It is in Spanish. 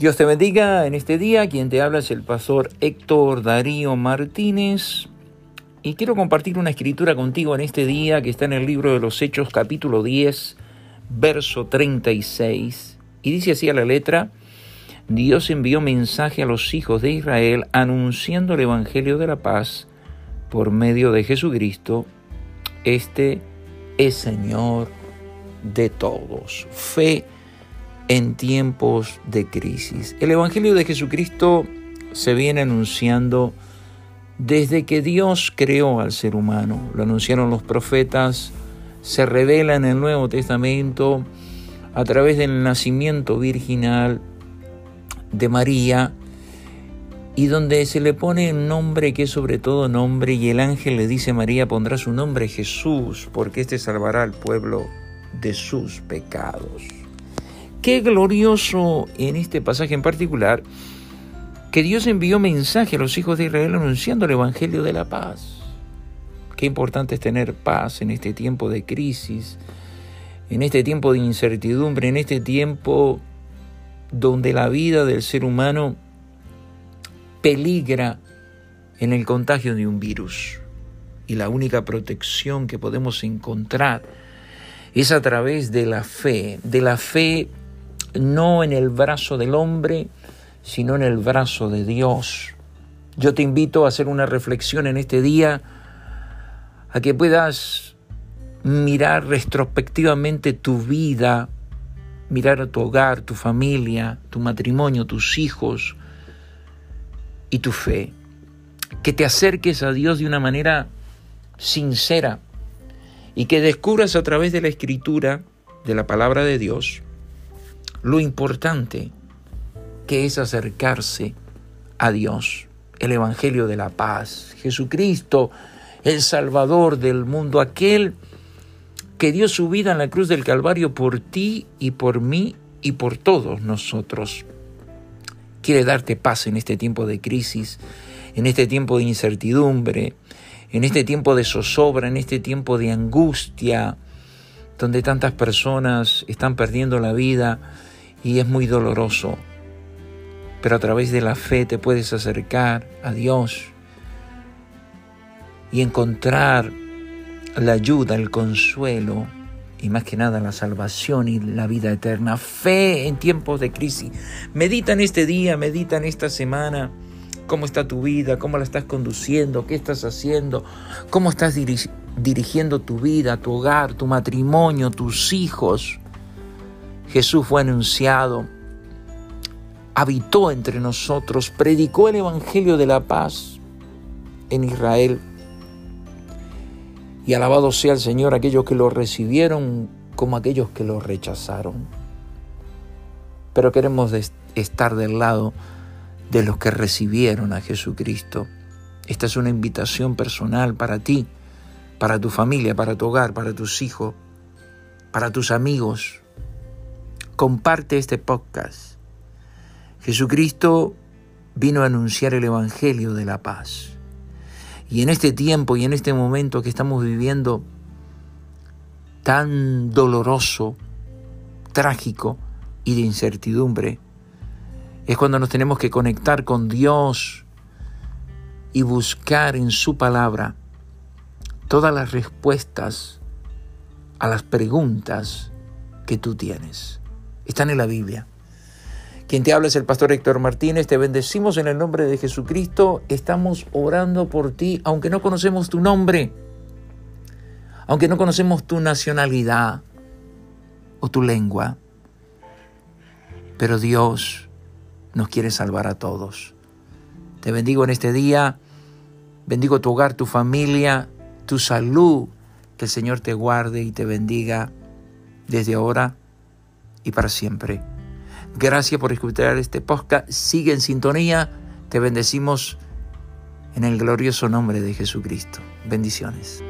Dios te bendiga en este día. Quien te habla es el pastor Héctor Darío Martínez. Y quiero compartir una escritura contigo en este día que está en el libro de los Hechos capítulo 10, verso 36. Y dice así a la letra, Dios envió mensaje a los hijos de Israel anunciando el Evangelio de la paz por medio de Jesucristo. Este es Señor de todos. Fe en tiempos de crisis. El Evangelio de Jesucristo se viene anunciando desde que Dios creó al ser humano. Lo anunciaron los profetas, se revela en el Nuevo Testamento a través del nacimiento virginal de María y donde se le pone un nombre que es sobre todo nombre y el ángel le dice María pondrá su nombre Jesús porque éste salvará al pueblo de sus pecados. Qué glorioso en este pasaje en particular que Dios envió mensaje a los hijos de Israel anunciando el Evangelio de la paz. Qué importante es tener paz en este tiempo de crisis, en este tiempo de incertidumbre, en este tiempo donde la vida del ser humano peligra en el contagio de un virus. Y la única protección que podemos encontrar es a través de la fe, de la fe no en el brazo del hombre, sino en el brazo de Dios. Yo te invito a hacer una reflexión en este día, a que puedas mirar retrospectivamente tu vida, mirar a tu hogar, tu familia, tu matrimonio, tus hijos y tu fe. Que te acerques a Dios de una manera sincera y que descubras a través de la escritura, de la palabra de Dios, lo importante que es acercarse a Dios, el Evangelio de la paz, Jesucristo, el Salvador del mundo, aquel que dio su vida en la cruz del Calvario por ti y por mí y por todos nosotros. Quiere darte paz en este tiempo de crisis, en este tiempo de incertidumbre, en este tiempo de zozobra, en este tiempo de angustia, donde tantas personas están perdiendo la vida y es muy doloroso. Pero a través de la fe te puedes acercar a Dios y encontrar la ayuda, el consuelo y más que nada la salvación y la vida eterna. Fe en tiempos de crisis. Medita en este día, medita en esta semana cómo está tu vida, cómo la estás conduciendo, qué estás haciendo, cómo estás dirigiendo tu vida, tu hogar, tu matrimonio, tus hijos. Jesús fue anunciado, habitó entre nosotros, predicó el Evangelio de la paz en Israel. Y alabado sea el Señor aquellos que lo recibieron como aquellos que lo rechazaron. Pero queremos estar del lado de los que recibieron a Jesucristo. Esta es una invitación personal para ti, para tu familia, para tu hogar, para tus hijos, para tus amigos. Comparte este podcast. Jesucristo vino a anunciar el Evangelio de la paz. Y en este tiempo y en este momento que estamos viviendo tan doloroso, trágico y de incertidumbre, es cuando nos tenemos que conectar con Dios y buscar en su palabra todas las respuestas a las preguntas que tú tienes. Están en la Biblia. Quien te habla es el pastor Héctor Martínez. Te bendecimos en el nombre de Jesucristo. Estamos orando por ti, aunque no conocemos tu nombre, aunque no conocemos tu nacionalidad o tu lengua. Pero Dios nos quiere salvar a todos. Te bendigo en este día, bendigo tu hogar, tu familia, tu salud, que el Señor te guarde y te bendiga desde ahora y para siempre. Gracias por escuchar este podcast, sigue en sintonía, te bendecimos en el glorioso nombre de Jesucristo. Bendiciones.